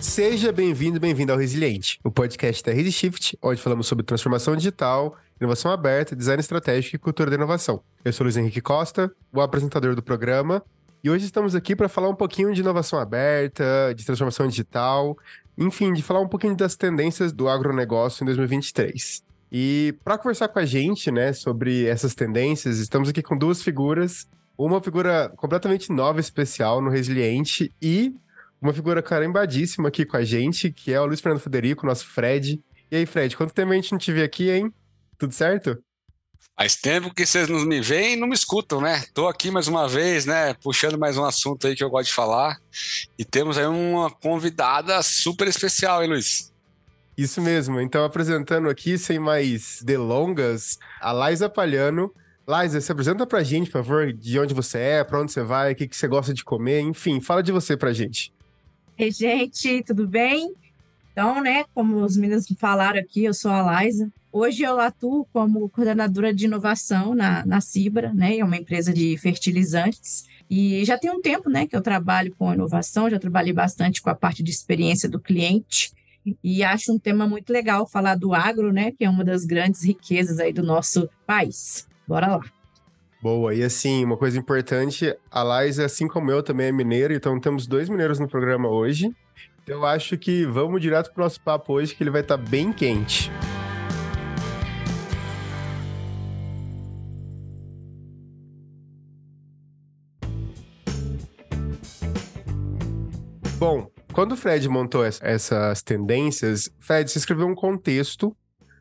Seja bem-vindo, bem-vindo ao Resiliente, o podcast da ResiShift, onde falamos sobre transformação digital, inovação aberta, design estratégico e cultura da inovação. Eu sou Luiz Henrique Costa, o apresentador do programa, e hoje estamos aqui para falar um pouquinho de inovação aberta, de transformação digital, enfim, de falar um pouquinho das tendências do agronegócio em 2023. E para conversar com a gente, né, sobre essas tendências, estamos aqui com duas figuras, uma figura completamente nova, especial no Resiliente e uma figura carimbadíssima aqui com a gente, que é o Luiz Fernando Federico, nosso Fred. E aí, Fred, quanto tempo a gente não te vê aqui, hein? Tudo certo? Faz tempo que vocês não me veem e não me escutam, né? Tô aqui mais uma vez, né? Puxando mais um assunto aí que eu gosto de falar. E temos aí uma convidada super especial, hein, Luiz? Isso mesmo. Então, apresentando aqui, sem mais delongas, a Laisa Palhano. Laisa, se apresenta pra gente, por favor, de onde você é, pra onde você vai, o que, que você gosta de comer, enfim, fala de você pra gente. Ei, gente, tudo bem? Então, né, como os meninos falaram aqui, eu sou a Liza. Hoje eu atuo como coordenadora de inovação na, na Cibra, né, é uma empresa de fertilizantes. E já tem um tempo, né, que eu trabalho com inovação, já trabalhei bastante com a parte de experiência do cliente. E acho um tema muito legal falar do agro, né, que é uma das grandes riquezas aí do nosso país. Bora lá. Boa, e assim, uma coisa importante, a Laís, assim como eu, também é mineiro, então temos dois mineiros no programa hoje. Então eu acho que vamos direto pro nosso papo hoje, que ele vai estar tá bem quente. Bom, quando o Fred montou essas tendências, Fred, você escreveu um contexto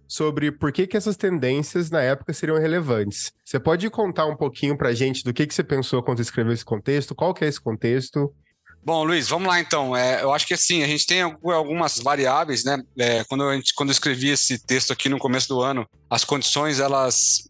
sobre por que, que essas tendências na época seriam relevantes. Você pode contar um pouquinho para a gente do que, que você pensou quando escreveu esse contexto? Qual que é esse contexto? Bom, Luiz, vamos lá então. É, eu acho que assim, a gente tem algumas variáveis, né? É, quando, gente, quando eu escrevi esse texto aqui no começo do ano, as condições elas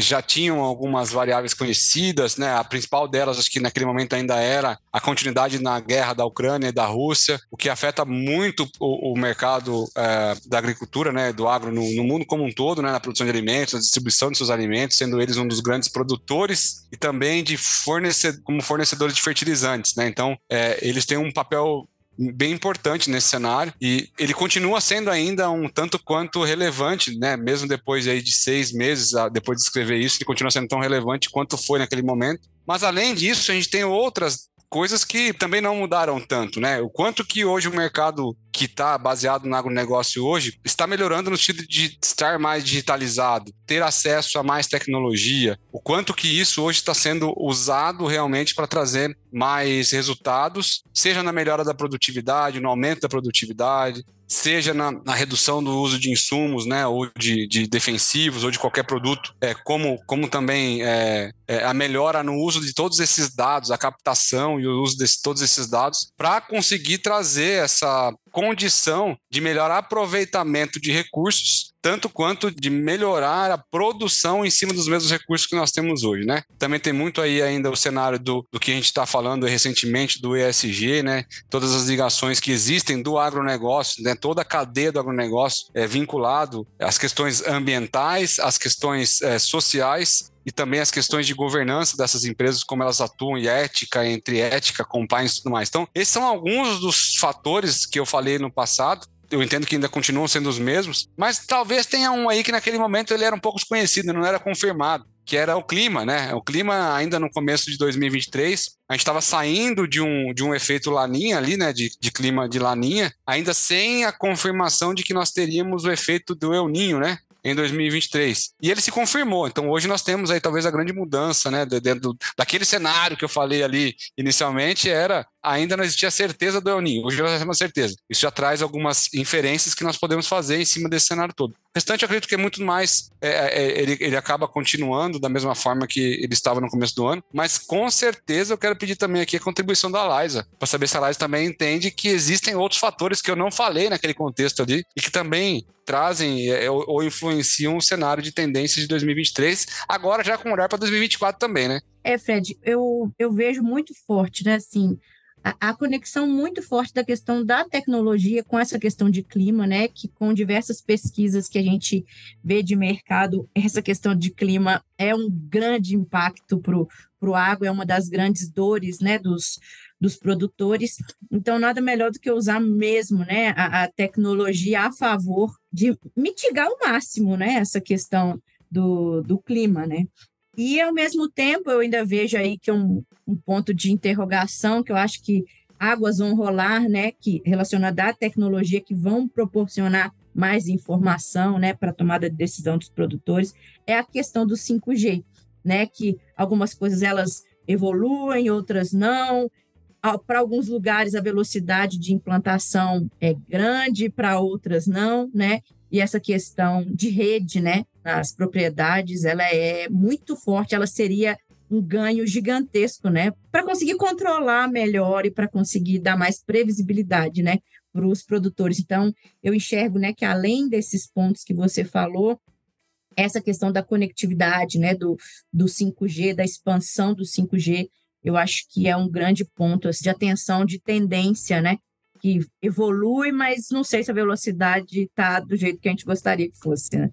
já tinham algumas variáveis conhecidas, né? A principal delas, acho que naquele momento ainda era a continuidade na guerra da Ucrânia e da Rússia, o que afeta muito o, o mercado é, da agricultura, né? Do agro no, no, mundo como um todo, né? Na produção de alimentos, na distribuição de seus alimentos, sendo eles um dos grandes produtores e também de fornecedor, como fornecedores de fertilizantes, né? Então, é, eles têm um papel bem importante nesse cenário e ele continua sendo ainda um tanto quanto relevante, né? Mesmo depois aí de seis meses, ah, depois de escrever isso, ele continua sendo tão relevante quanto foi naquele momento. Mas além disso, a gente tem outras coisas que também não mudaram tanto, né? O quanto que hoje o mercado que está baseado no agronegócio hoje está melhorando no sentido de estar mais digitalizado, ter acesso a mais tecnologia, o quanto que isso hoje está sendo usado realmente para trazer mais resultados, seja na melhora da produtividade, no aumento da produtividade, seja na, na, redução do uso de insumos, né, ou de, de defensivos, ou de qualquer produto, é, como, como também é, é, a melhora no uso de todos esses dados, a captação e o uso de todos esses dados, para conseguir trazer essa condição de melhor aproveitamento de recursos, tanto quanto de melhorar a produção em cima dos mesmos recursos que nós temos hoje, né? Também tem muito aí ainda o cenário do, do que a gente está falando recentemente do ESG, né? Todas as ligações que existem do agronegócio, né? Toda a cadeia do agronegócio é vinculado às questões ambientais, às questões é, sociais e também as questões de governança dessas empresas, como elas atuam e ética, entre ética, compliance e tudo mais. Então, esses são alguns dos fatores que eu falei no passado. Eu entendo que ainda continuam sendo os mesmos, mas talvez tenha um aí que naquele momento ele era um pouco desconhecido, não era confirmado que era o clima, né? O clima ainda no começo de 2023, a gente estava saindo de um, de um efeito laninha ali, né? De, de clima de laninha, ainda sem a confirmação de que nós teríamos o efeito do El Ninho, né? Em 2023. E ele se confirmou. Então hoje nós temos aí talvez a grande mudança, né? Dentro daquele cenário que eu falei ali inicialmente era ainda não existia certeza do El Ninho. Hoje nós temos certeza. Isso já traz algumas inferências que nós podemos fazer em cima desse cenário todo. O restante eu acredito que é muito mais. É, é, é, ele, ele acaba continuando da mesma forma que ele estava no começo do ano, mas com certeza eu quero pedir também aqui a contribuição da Liza, para saber se a Liza também entende que existem outros fatores que eu não falei naquele contexto ali e que também trazem é, ou, ou influenciam o cenário de tendências de 2023, agora já com olhar para 2024 também, né? É, Fred, eu, eu vejo muito forte, né? Assim, a, conexão muito forte da questão da tecnologia com essa questão de clima, né? Que com diversas pesquisas que a gente vê de mercado, essa questão de clima é um grande impacto para o agro, é uma das grandes dores, né? Dos, dos produtores. Então, nada melhor do que usar mesmo né, a, a tecnologia a favor de mitigar ao máximo né, essa questão do, do clima, né? E, ao mesmo tempo, eu ainda vejo aí que é um, um ponto de interrogação que eu acho que águas vão rolar, né, que relacionada à tecnologia que vão proporcionar mais informação, né, para a tomada de decisão dos produtores, é a questão do 5G, né, que algumas coisas elas evoluem, outras não. Para alguns lugares a velocidade de implantação é grande, para outras não, né? E essa questão de rede, né, nas propriedades, ela é muito forte, ela seria um ganho gigantesco, né, para conseguir controlar melhor e para conseguir dar mais previsibilidade, né, para os produtores. Então, eu enxergo, né, que além desses pontos que você falou, essa questão da conectividade, né, do, do 5G, da expansão do 5G, eu acho que é um grande ponto assim, de atenção, de tendência, né, que evolui, mas não sei se a velocidade está do jeito que a gente gostaria que fosse, né?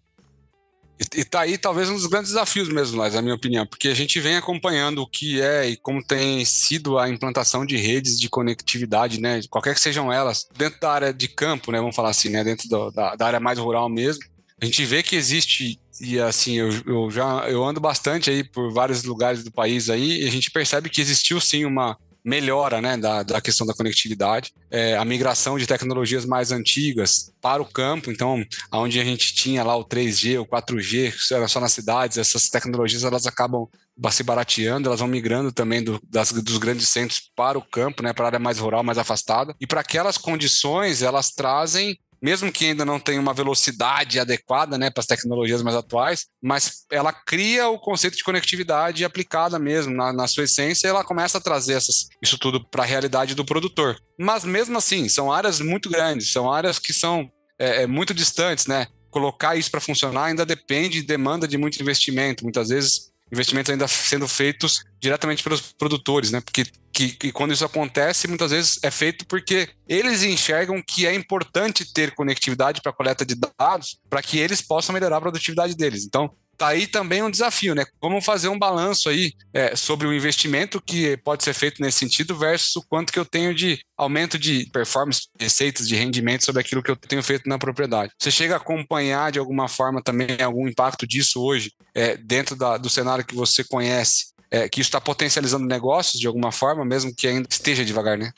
E, e tá aí talvez um dos grandes desafios mesmo, na minha opinião, porque a gente vem acompanhando o que é e como tem sido a implantação de redes de conectividade, né, qualquer que sejam elas, dentro da área de campo, né, vamos falar assim, né, dentro do, da, da área mais rural mesmo, a gente vê que existe e assim eu, eu, já eu ando bastante aí por vários lugares do país aí e a gente percebe que existiu sim uma melhora né, da, da questão da conectividade, é, a migração de tecnologias mais antigas para o campo, então, onde a gente tinha lá o 3G, o 4G, era só nas cidades, essas tecnologias elas acabam se barateando, elas vão migrando também do, das, dos grandes centros para o campo, né, para a área mais rural, mais afastada, e para aquelas condições elas trazem mesmo que ainda não tenha uma velocidade adequada né, para as tecnologias mais atuais, mas ela cria o conceito de conectividade aplicada mesmo na, na sua essência e ela começa a trazer essas, isso tudo para a realidade do produtor. Mas mesmo assim, são áreas muito grandes, são áreas que são é, é muito distantes, né? Colocar isso para funcionar ainda depende, demanda de muito investimento. Muitas vezes investimentos ainda sendo feitos diretamente pelos produtores, né? Porque que, que, quando isso acontece, muitas vezes é feito porque eles enxergam que é importante ter conectividade para coleta de dados para que eles possam melhorar a produtividade deles. Então, tá aí também um desafio, né? Como fazer um balanço aí é, sobre o investimento que pode ser feito nesse sentido versus o quanto que eu tenho de aumento de performance, receitas, de rendimento sobre aquilo que eu tenho feito na propriedade. Você chega a acompanhar de alguma forma também algum impacto disso hoje é, dentro da, do cenário que você conhece é, que isso está potencializando negócios de alguma forma, mesmo que ainda esteja devagar, né?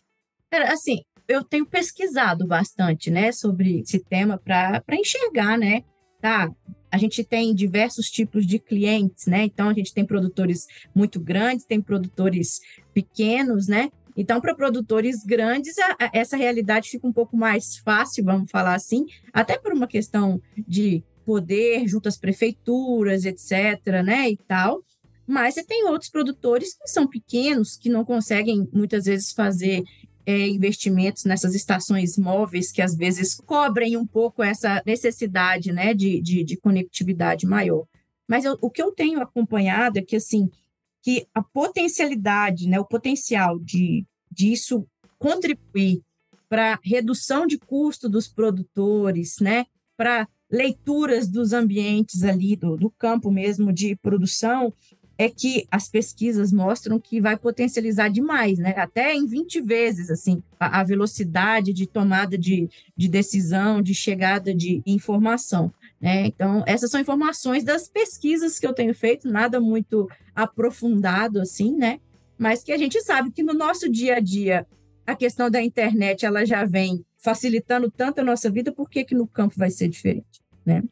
Assim, eu tenho pesquisado bastante, né, sobre esse tema para enxergar, né? Tá, a gente tem diversos tipos de clientes, né? Então a gente tem produtores muito grandes, tem produtores pequenos, né? Então, para produtores grandes, a, a, essa realidade fica um pouco mais fácil, vamos falar assim, até por uma questão de poder junto às prefeituras, etc., né, e tal. Mas você tem outros produtores que são pequenos, que não conseguem muitas vezes fazer é, investimentos nessas estações móveis que às vezes cobrem um pouco essa necessidade né, de, de, de conectividade maior. Mas eu, o que eu tenho acompanhado é que assim que a potencialidade, né, o potencial de disso contribuir para redução de custo dos produtores, né, para leituras dos ambientes ali do, do campo mesmo de produção, é que as pesquisas mostram que vai potencializar demais, né? Até em 20 vezes, assim, a, a velocidade de tomada de, de decisão, de chegada de informação. Né? Então, essas são informações das pesquisas que eu tenho feito, nada muito aprofundado assim, né? Mas que a gente sabe que no nosso dia a dia a questão da internet ela já vem facilitando tanto a nossa vida, por que, que no campo vai ser diferente, né?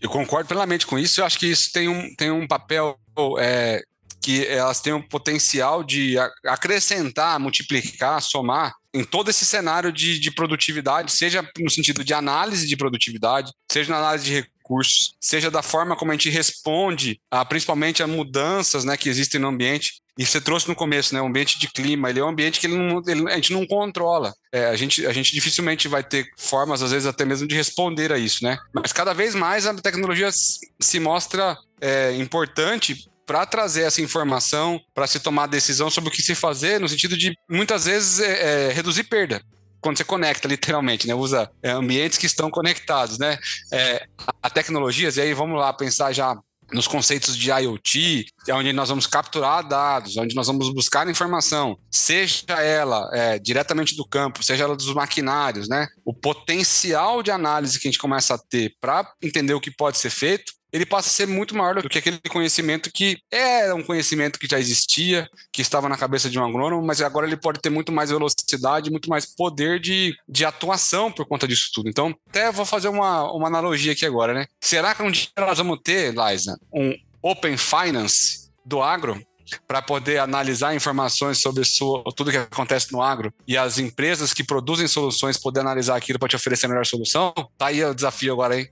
Eu concordo plenamente com isso. Eu acho que isso tem um, tem um papel é, que elas têm o potencial de acrescentar, multiplicar, somar em todo esse cenário de, de, produtividade, seja no sentido de análise de produtividade, seja na análise de recursos, seja da forma como a gente responde, a, principalmente a mudanças né, que existem no ambiente. E você trouxe no começo, né? O ambiente de clima, ele é um ambiente que não, ele, a gente não controla. É, a, gente, a gente dificilmente vai ter formas, às vezes, até mesmo de responder a isso, né? Mas cada vez mais a tecnologia se mostra é, importante para trazer essa informação, para se tomar decisão sobre o que se fazer, no sentido de muitas vezes é, é, reduzir perda quando você conecta, literalmente, né? Usa é, ambientes que estão conectados, né? É, a tecnologias, e aí vamos lá pensar já nos conceitos de IoT, é onde nós vamos capturar dados, onde nós vamos buscar informação, seja ela é, diretamente do campo, seja ela dos maquinários, né? O potencial de análise que a gente começa a ter para entender o que pode ser feito ele passa a ser muito maior do que aquele conhecimento que era um conhecimento que já existia, que estava na cabeça de um agrônomo, mas agora ele pode ter muito mais velocidade, muito mais poder de, de atuação por conta disso tudo. Então, até vou fazer uma, uma analogia aqui agora, né? Será que um dia nós vamos ter, Liza, um Open Finance do agro? para poder analisar informações sobre sua, tudo que acontece no agro e as empresas que produzem soluções poder analisar aquilo para te oferecer a melhor solução? Tá aí o desafio agora, hein?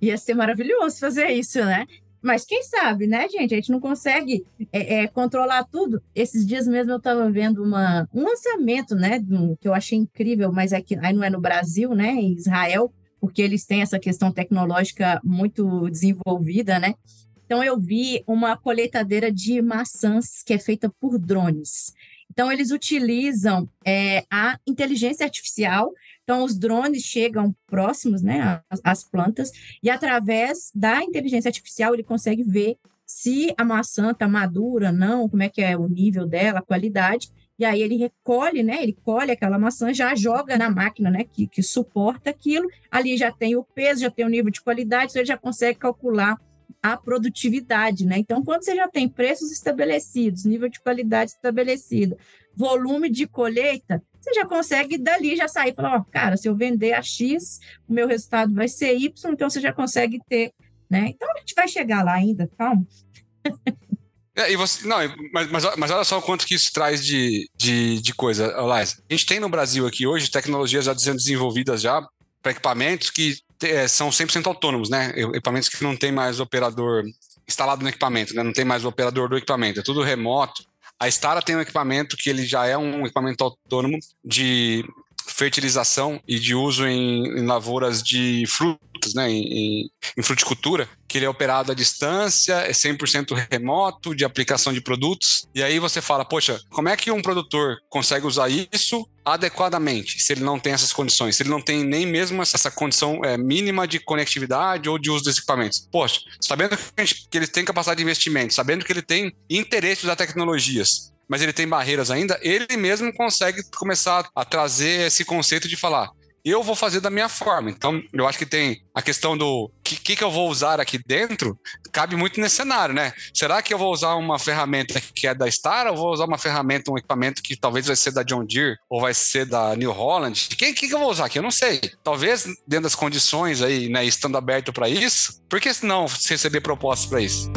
Ia ser maravilhoso fazer isso, né? Mas quem sabe, né, gente? A gente não consegue é, é, controlar tudo. Esses dias mesmo eu estava vendo uma, um lançamento, né, que eu achei incrível, mas aqui aí não é no Brasil, né, em Israel, porque eles têm essa questão tecnológica muito desenvolvida, né? Então eu vi uma colheitadeira de maçãs que é feita por drones. Então eles utilizam é, a inteligência artificial então, os drones chegam próximos né, às, plantas e, através da inteligência artificial, ele consegue ver se a maçã está madura, não, como é que é o nível dela, a qualidade. E aí ele recolhe, né? Ele colhe aquela maçã, já joga na máquina, né? Que, que suporta aquilo. Ali já tem o peso, já tem o nível de qualidade, então ele já consegue calcular a produtividade, né? Então, quando você já tem preços estabelecidos, nível de qualidade estabelecido, volume de colheita, você já consegue dali já sair e falar, ó, cara, se eu vender a X, o meu resultado vai ser Y, então você já consegue ter, né? Então a gente vai chegar lá ainda, calma. É, e você, não, mas, mas, mas, olha só o quanto que isso traz de, de, de coisa, Lais. A gente tem no Brasil aqui hoje tecnologias já sendo desenvolvidas já para equipamentos que é, são 100% autônomos, né? Equipamentos que não tem mais operador instalado no equipamento, né? Não tem mais o operador do equipamento, é tudo remoto. A Stara tem um equipamento que ele já é um equipamento autônomo de fertilização e de uso em, em lavouras de frutas, né, em, em, fruticultura, que ele é operado à distância, é 100% remoto, de aplicação de produtos. E aí você fala, poxa, como é que um produtor consegue usar isso adequadamente, se ele não tem essas condições, se ele não tem nem mesmo essa condição é, mínima de conectividade ou de uso dos equipamentos. Poxa, sabendo que, gente, que ele tem capacidade de investimento, sabendo que ele tem interesse das tecnologias, mas ele tem barreiras ainda, ele mesmo consegue começar a trazer esse conceito de falar: eu vou fazer da minha forma. Então, eu acho que tem a questão do que, que, eu vou usar aqui dentro, cabe muito nesse cenário, né? Será que eu vou usar uma ferramenta que é da Star ou vou usar uma ferramenta, um equipamento que talvez vai ser da John Deere ou vai ser da New Holland? Quem que, que eu vou usar aqui? Eu não sei. Talvez dentro das condições aí, né, estando aberto para isso, por que não receber propostas para isso?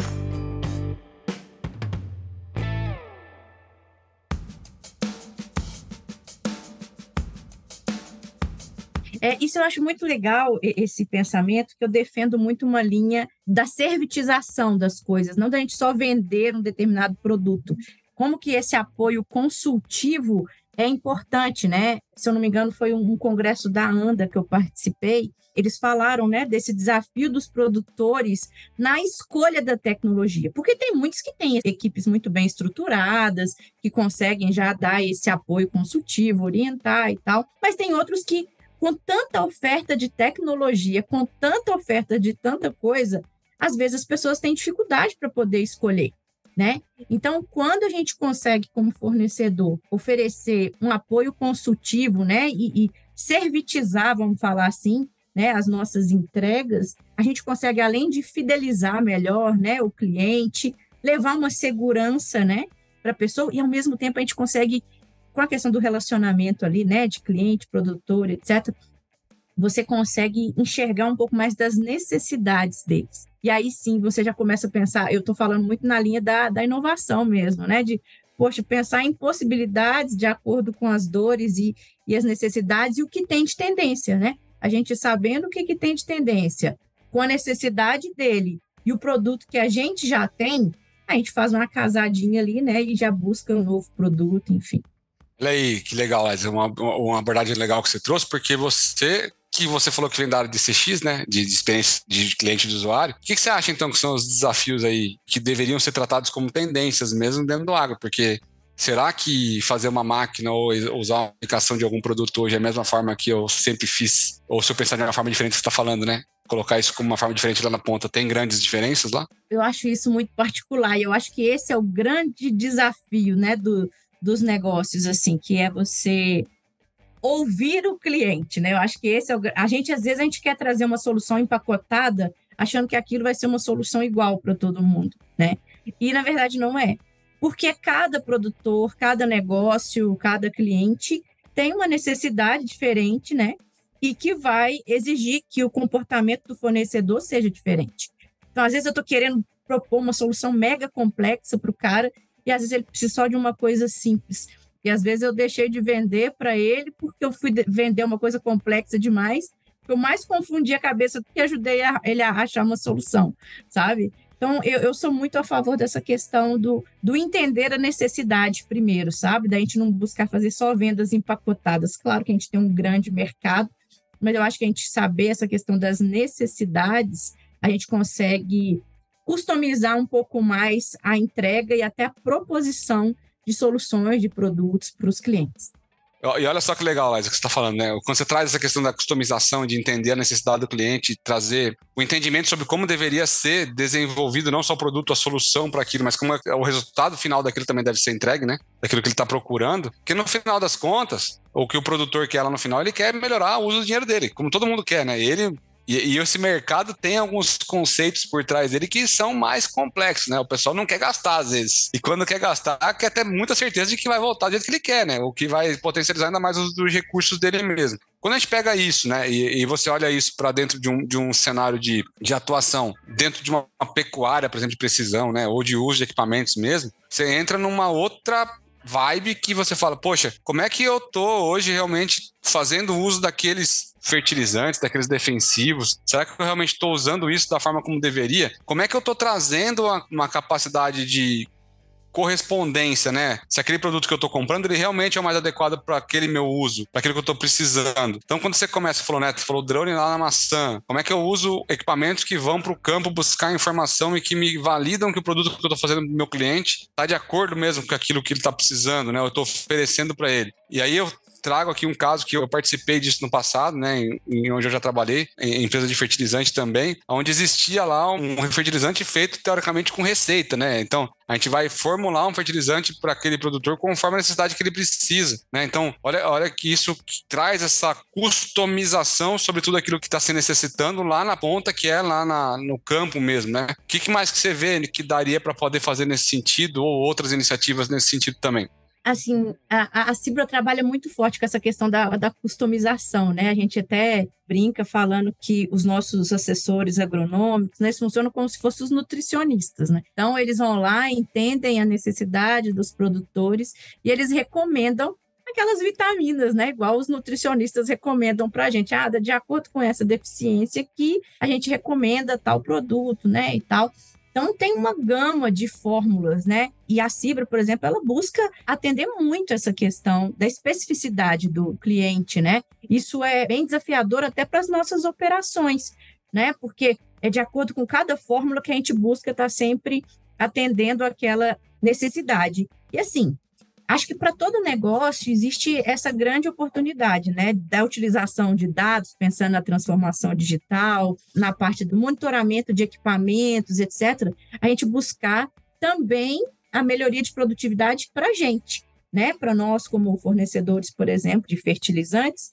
É, isso eu acho muito legal, esse pensamento, que eu defendo muito uma linha da servitização das coisas, não da gente só vender um determinado produto. Como que esse apoio consultivo é importante, né? Se eu não me engano, foi um, congresso da ANDA que eu participei, eles falaram né, desse desafio dos produtores na escolha da tecnologia, porque tem muitos que têm equipes muito bem estruturadas, que conseguem já dar esse apoio consultivo, orientar e tal, mas tem outros que com tanta oferta de tecnologia, com tanta oferta de tanta coisa, às vezes as pessoas têm dificuldade para poder escolher, né? Então, quando a gente consegue, como fornecedor, oferecer um apoio consultivo, né, e, e servitizar, vamos falar assim, né, as nossas entregas, a gente consegue, além de fidelizar melhor, né, o cliente, levar uma segurança, né, para a pessoa, e ao mesmo tempo a gente consegue com a questão do relacionamento ali, né, de cliente, produtor, etc., você consegue enxergar um pouco mais das necessidades deles. E aí sim você já começa a pensar, eu estou falando muito na linha da, da inovação mesmo, né? De, poxa, pensar em possibilidades de acordo com as dores e, e as necessidades e o que tem de tendência, né? A gente sabendo o que, que tem de tendência, com a necessidade dele e o produto que a gente já tem, a gente faz uma casadinha ali, né? E já busca um novo produto, enfim. Olha aí, que legal, Liz. Uma, uma abordagem legal que você trouxe, porque você que você falou que vem da área de CX, né? De, de experiência de cliente de usuário. O que, que, você acha, então, que são os desafios aí que deveriam ser tratados como tendências mesmo dentro do agro? Porque será que fazer uma máquina ou usar uma aplicação de algum produto hoje é a mesma forma que eu sempre fiz? Ou se eu pensar de uma forma diferente, você está falando, né? Colocar isso como uma forma diferente lá na ponta, tem grandes diferenças lá? Eu acho isso muito particular e eu acho que esse é o grande desafio, né, do, dos negócios, assim, que é você ouvir o cliente, né? Eu acho que esse é o... A gente, às vezes, a gente quer trazer uma solução empacotada, achando que aquilo vai ser uma solução igual para todo mundo, né? E, na verdade, não é. Porque cada produtor, cada negócio, cada cliente tem uma necessidade diferente, né? E que vai exigir que o comportamento do fornecedor seja diferente. Então, às vezes, eu estou querendo propor uma solução mega complexa para o cara e às vezes ele precisa só de uma coisa simples. E às vezes eu deixei de vender para ele porque eu fui vender uma coisa complexa demais. Eu mais confundi a cabeça do que ajudei a, ele a achar uma solução, sabe? Então, eu, eu sou muito a favor dessa questão do, do entender a necessidade primeiro, sabe? Da gente não buscar fazer só vendas empacotadas. Claro que a gente tem um grande mercado, mas eu acho que a gente saber essa questão das necessidades, a gente consegue customizar um pouco mais a entrega e até a proposição de soluções de produtos para os clientes. E olha só que legal, Liza, que você está falando, né? Quando você traz essa questão da customização, de entender a necessidade do cliente, trazer o entendimento sobre como deveria ser desenvolvido não só o produto, a solução para aquilo, mas como é o resultado final daquilo também deve ser entregue, né? Daquilo que ele está procurando. Porque no final das contas, o que o produtor quer lá no final, ele quer melhorar o uso do dinheiro dele, como todo mundo quer, né? Ele e, e, esse mercado tem alguns conceitos por trás dele que são mais complexos, né? O pessoal não quer gastar às vezes. E quando quer gastar, quer ter muita certeza de que vai voltar do jeito que ele quer, né? O que vai potencializar ainda mais os, os recursos dele mesmo. Quando a gente pega isso, né, e, e você olha isso para dentro de um, de um cenário de, de atuação, dentro de uma, uma pecuária, por exemplo, de precisão, né, ou de uso de equipamentos mesmo, você entra numa outra vibe que você fala, poxa, como é que eu tô hoje realmente fazendo uso daqueles fertilizantes, daqueles defensivos? Será que eu realmente estou usando isso da forma como deveria? Como é que eu estou trazendo uma, uma capacidade de correspondência, né? Se aquele produto que eu estou comprando, ele realmente é o mais adequado para aquele meu uso, para aquilo que eu estou precisando. Então, quando você começa, falou, né? Falou drone lá na maçã. Como é que eu uso equipamentos que vão para o campo buscar informação e que me validam que o produto que eu estou fazendo para meu cliente está de acordo mesmo com aquilo que ele está precisando, né? Eu estou oferecendo para ele. E aí eu trago aqui um caso que eu participei disso no passado, né, em, em onde eu já trabalhei, em empresa de fertilizante também, onde existia lá um fertilizante feito teoricamente com receita, né? Então, a gente vai formular um fertilizante para aquele produtor conforme a necessidade que ele precisa, né? Então, olha, olha que isso traz essa customização sobre tudo aquilo que está se necessitando lá na ponta, que é lá na, no campo mesmo, né? O que, que mais que você vê que daria para poder fazer nesse sentido ou outras iniciativas nesse sentido também? Assim, a, a Cibra trabalha muito forte com essa questão da, da customização, né? A gente até brinca falando que os nossos assessores agronômicos, né, funcionam como se fossem os nutricionistas, né? Então, eles vão lá, entendem a necessidade dos produtores e eles recomendam aquelas vitaminas, né? Igual os nutricionistas recomendam para a gente. Ah, de acordo com essa deficiência aqui, a gente recomenda tal produto, né? E tal. Então, tem uma gama de fórmulas, né? E a Cibra, por exemplo, ela busca atender muito essa questão da especificidade do cliente, né? Isso é bem desafiador até para as nossas operações, né? Porque é de acordo com cada fórmula que a gente busca estar tá sempre atendendo aquela necessidade. E assim, Acho que para todo negócio existe essa grande oportunidade, né, da utilização de dados, pensando na transformação digital, na parte do monitoramento de equipamentos, etc. A gente buscar também a melhoria de produtividade para a gente, né, para nós como fornecedores, por exemplo, de fertilizantes,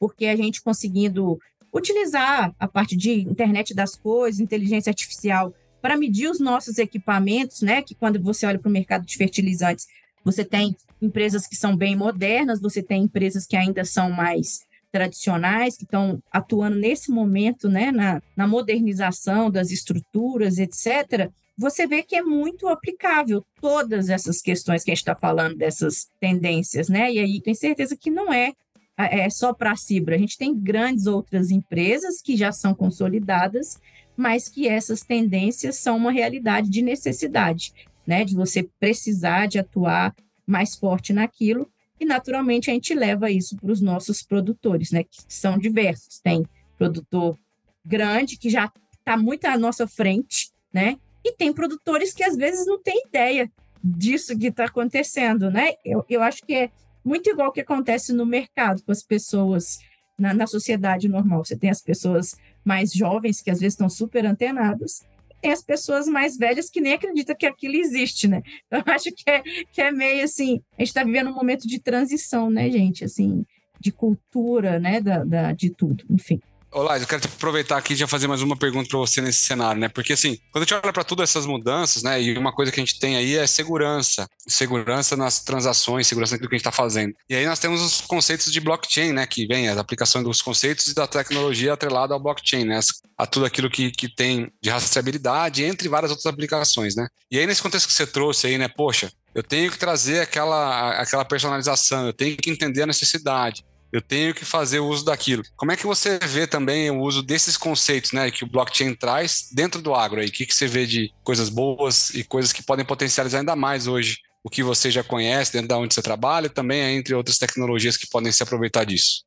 porque a gente conseguindo utilizar a parte de internet das coisas, inteligência artificial para medir os nossos equipamentos, né? Que quando você olha para o mercado de fertilizantes, você tem empresas que são bem modernas, você tem empresas que ainda são mais tradicionais, que estão atuando nesse momento né, na, na modernização das estruturas, etc., você vê que é muito aplicável todas essas questões que a gente está falando, dessas tendências, né? E aí tem certeza que não é, é só para a Cibra. A gente tem grandes outras empresas que já são consolidadas, mas que essas tendências são uma realidade de necessidade né, de você precisar de atuar mais forte naquilo. e naturalmente a gente leva isso para os nossos produtores, né, que são diversos. Tem produtor grande que já está muito à nossa frente, né? E tem produtores que às vezes não têm ideia disso que está acontecendo, né? Eu, eu acho que é muito igual o que acontece no mercado com as pessoas na, na sociedade normal. Você tem as pessoas mais jovens que às vezes estão super antenadas tem as pessoas mais velhas que nem acreditam que aquilo existe, né? Então, eu acho que é, que é meio assim, a gente está vivendo um momento de transição, né, gente? Assim, de cultura, né, da, da de tudo, enfim. Olá, eu quero aproveitar aqui e já fazer mais uma pergunta para você nesse cenário, né? Porque assim, quando a gente olha para todas essas mudanças, né? E uma coisa que a gente tem aí é segurança, segurança nas transações, segurança naquilo que a gente está fazendo. E aí nós temos os conceitos de blockchain, né? Que vem as aplicações dos conceitos e da tecnologia atrelada ao blockchain, né? A tudo aquilo que, que tem de rastreabilidade, entre várias outras aplicações, né? E aí nesse contexto que você trouxe aí, né? Poxa, eu tenho que trazer aquela, aquela personalização, eu tenho que entender a necessidade eu tenho que fazer uso daquilo. Como é que você vê também o uso desses conceitos né, que o blockchain traz dentro do agro? aí? O que, que você vê de coisas boas e coisas que podem potencializar ainda mais hoje o que você já conhece dentro da onde você trabalha também entre outras tecnologias que podem se aproveitar disso?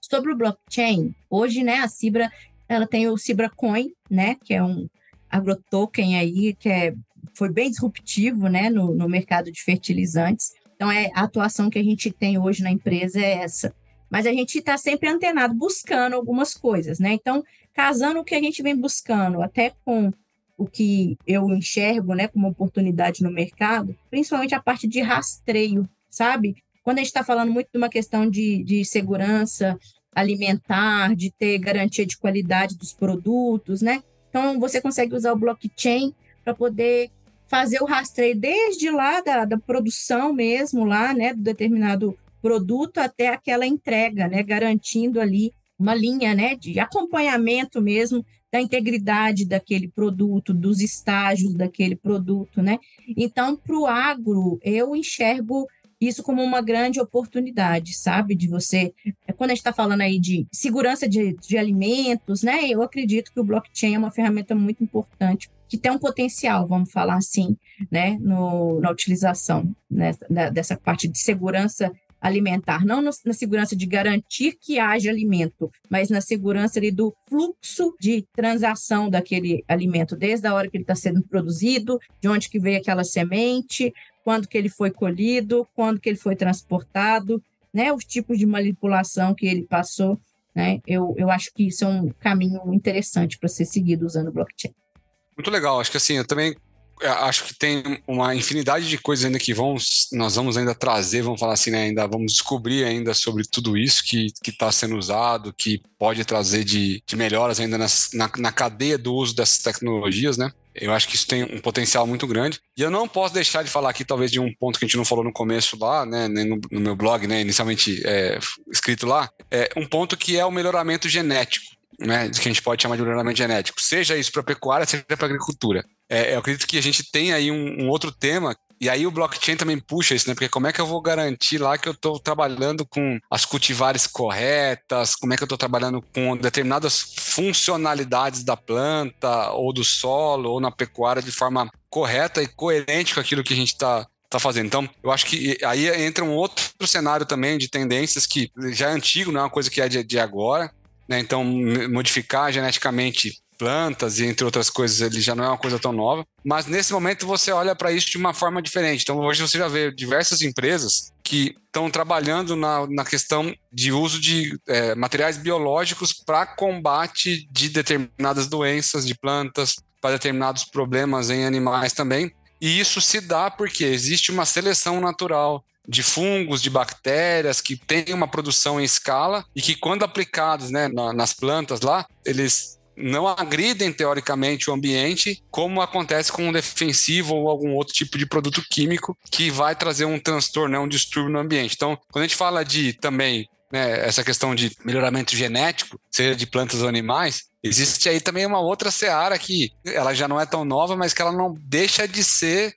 Sobre o blockchain, hoje né, a Cibra ela tem o Cibra Coin, né, que é um agrotoken aí que é, foi bem disruptivo né, no, no mercado de fertilizantes. Então, é, a atuação que a gente tem hoje na empresa é essa. Mas a gente está sempre antenado, buscando algumas coisas, né? Então, casando o que a gente vem buscando, até com o que eu enxergo né, como oportunidade no mercado, principalmente a parte de rastreio, sabe? Quando a gente está falando muito de uma questão de, de segurança alimentar, de ter garantia de qualidade dos produtos, né? Então, você consegue usar o blockchain para poder fazer o rastreio desde lá da, da produção mesmo, lá, né, do determinado produto até aquela entrega, né, garantindo ali uma linha, né, de acompanhamento mesmo da integridade daquele produto, dos estágios daquele produto, né? Então, para o agro, eu enxergo isso como uma grande oportunidade, sabe? De você. Quando a gente está falando aí de segurança de, de alimentos, né? Eu acredito que o blockchain é uma ferramenta muito importante que tem um potencial, vamos falar assim, né, no, na utilização né, da, dessa parte de segurança alimentar, não no, na segurança de garantir que haja alimento, mas na segurança ali, do fluxo de transação daquele alimento, desde a hora que ele está sendo produzido, de onde que veio aquela semente, quando que ele foi colhido, quando que ele foi transportado, né, os tipos de manipulação que ele passou, né, eu, eu acho que isso é um caminho interessante para ser seguido usando blockchain. Muito legal. Acho que assim, eu também acho que tem uma infinidade de coisas ainda que vão, nós vamos ainda trazer, vamos falar assim, né, ainda vamos descobrir ainda sobre tudo isso que está sendo usado, que pode trazer de, de melhoras ainda nas, na, na cadeia do uso dessas tecnologias, né? Eu acho que isso tem um potencial muito grande. E eu não posso deixar de falar aqui, talvez, de um ponto que a gente não falou no começo lá, né, no, no meu blog, né, inicialmente é, escrito lá, é um ponto que é o melhoramento genético né, que a gente pode chamar de melhoramento genético, seja isso para pecuária, seja para agricultura. É, eu acredito que a gente tem aí um, um, outro tema, e aí o blockchain também puxa isso, né? Porque como é que eu vou garantir lá que eu estou trabalhando com as cultivares corretas, como é que eu estou trabalhando com determinadas funcionalidades da planta, ou do solo, ou na pecuária de forma correta e coerente com aquilo que a gente está tá fazendo. Então, eu acho que aí entra um outro cenário também de tendências que já é antigo, não é uma coisa que é de, de agora, né? Então, modificar geneticamente plantas e entre outras coisas, ele já não é uma coisa tão nova. Mas nesse momento você olha para isso de uma forma diferente. Então, hoje você já vê diversas empresas que estão trabalhando na, na questão de uso de é, materiais biológicos para combate de determinadas doenças de plantas, para determinados problemas em animais também. E isso se dá porque existe uma seleção natural de fungos, de bactérias que têm uma produção em escala e que, quando aplicados né, na, nas plantas lá, eles não agridem teoricamente o ambiente, como acontece com um defensivo ou algum outro tipo de produto químico que vai trazer um transtorno, né, um distúrbio no ambiente. Então, quando a gente fala de também né, essa questão de melhoramento genético, seja de plantas ou animais, existe aí também uma outra seara que ela já não é tão nova, mas que ela não deixa de ser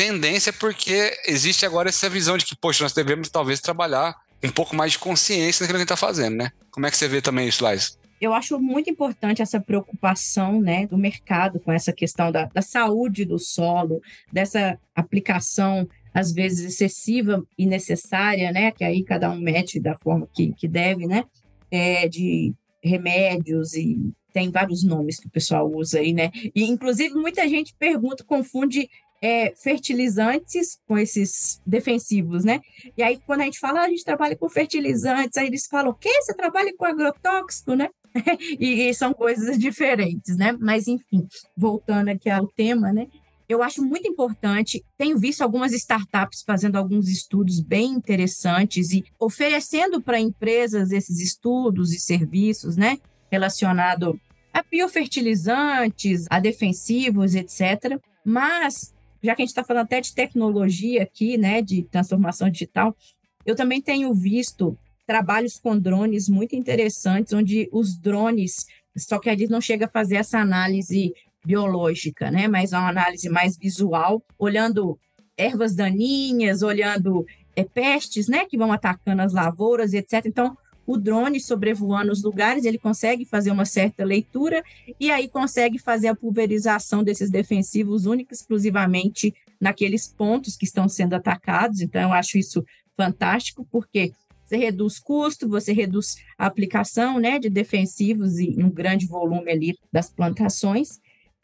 tendência porque existe agora essa visão de que, poxa, nós devemos talvez trabalhar um pouco mais de consciência naquilo que a gente está fazendo, né? Como é que você vê também isso, Lais? Eu acho muito importante essa preocupação né, do mercado com essa questão da, da saúde do solo, dessa aplicação às vezes excessiva e necessária, né? Que aí cada um mete da forma que, que deve, né? É, de remédios e tem vários nomes que o pessoal usa aí, né? E inclusive muita gente pergunta, confunde é, fertilizantes com esses defensivos, né? E aí, quando a gente fala, ah, a gente trabalha com fertilizantes, aí eles falam, o quê? Você trabalha com agrotóxico, né? e, e, são coisas diferentes, né? Mas, enfim, voltando aqui ao tema, né? Eu acho muito importante, tenho visto algumas startups fazendo alguns estudos bem interessantes e oferecendo para empresas esses estudos e serviços, né? Relacionado a biofertilizantes, a defensivos, etc. Mas já que a gente está falando até de tecnologia aqui, né, de transformação digital, eu também tenho visto trabalhos com drones muito interessantes, onde os drones, só que eles não chega a fazer essa análise biológica, né, mas uma análise mais visual, olhando ervas daninhas, olhando é, pestes, né, que vão atacando as lavouras, etc. Então, o drone sobrevoando os lugares, ele consegue fazer uma certa leitura e aí consegue fazer a pulverização desses defensivos única exclusivamente naqueles pontos que estão sendo atacados. Então, eu acho isso fantástico, porque você reduz custo, você reduz a aplicação né, de defensivos em um grande volume ali das plantações.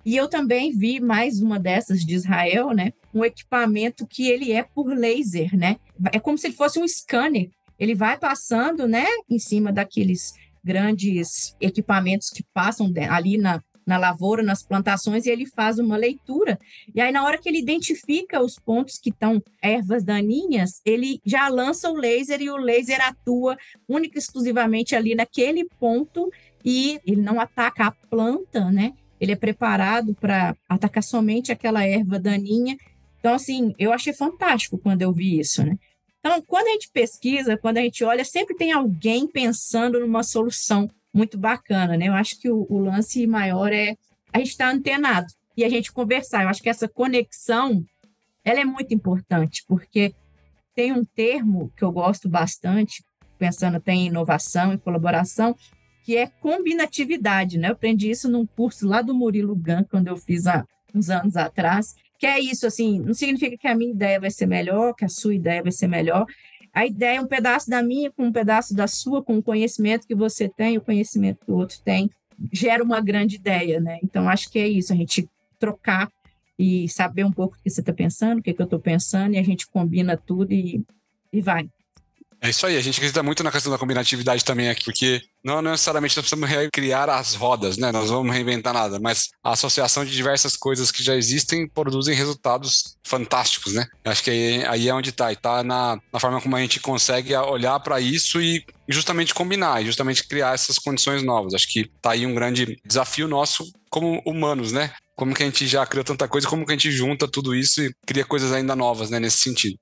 E eu também vi mais uma dessas de Israel, né? Um equipamento que ele é por laser, né? É como se ele fosse um scanner ele vai passando, né, em cima daqueles grandes equipamentos que passam ali na, na lavoura, nas plantações, e ele faz uma leitura. E aí, na hora que ele identifica os pontos que estão ervas daninhas, ele já lança o laser e o laser atua única e exclusivamente ali naquele ponto e ele não ataca a planta, né? Ele é preparado para atacar somente aquela erva daninha. Então, assim, eu achei fantástico quando eu vi isso, né? Então, quando a gente pesquisa, quando a gente olha, sempre tem alguém pensando numa solução muito bacana, né? Eu acho que o, o lance maior é a gente estar tá antenado e a gente conversar. Eu acho que essa conexão, ela é muito importante, porque tem um termo que eu gosto bastante, pensando até em inovação e colaboração, que é combinatividade, né? Eu aprendi isso num curso lá do Murilo Gun, quando eu fiz há uns anos atrás, que é isso, assim, não significa que a minha ideia vai ser melhor, que a sua ideia vai ser melhor. A ideia é um pedaço da minha com um pedaço da sua, com o conhecimento que você tem, o conhecimento que o outro tem, gera uma grande ideia, né? Então, acho que é isso, a gente trocar e saber um pouco o que você está pensando, o que, que eu estou pensando, e a gente combina tudo e, e vai. É isso aí, a gente acredita muito na questão da combinatividade também aqui, porque não necessariamente nós precisamos recriar as rodas, né? Nós vamos reinventar nada, mas a associação de diversas coisas que já existem produzem resultados fantásticos, né? Acho que aí, aí é onde está, e está na, na forma como a gente consegue olhar para isso e justamente combinar, justamente criar essas condições novas. Acho que está aí um grande desafio nosso como humanos, né? Como que a gente já criou tanta coisa, como que a gente junta tudo isso e cria coisas ainda novas, né, nesse sentido.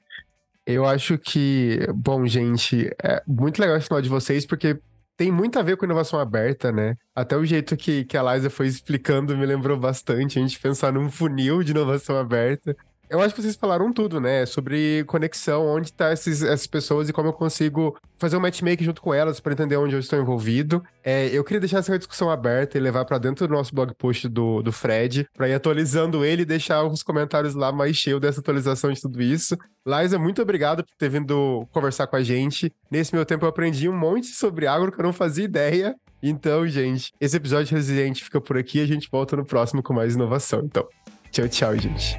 Eu acho que, bom, gente, é muito legal esse final de vocês, porque tem muito a ver com inovação aberta, né? Até o jeito que, que a Liza foi explicando me lembrou bastante a gente pensar num funil de inovação aberta. Eu acho que vocês falaram tudo, né? Sobre conexão, onde tá esses, essas pessoas e como eu consigo fazer um matchmaking junto com elas para entender onde eu estou envolvido. É, eu queria deixar essa discussão aberta e levar para dentro do nosso blog post do, do Fred, para ir atualizando ele e deixar os comentários lá mais cheios dessa atualização de tudo isso. Liza, muito obrigado por ter vindo conversar com a gente. Nesse meu tempo eu aprendi um monte sobre agro que eu não fazia ideia. Então, gente, esse episódio resiliente fica por aqui. A gente volta no próximo com mais inovação. Então, tchau, tchau, gente.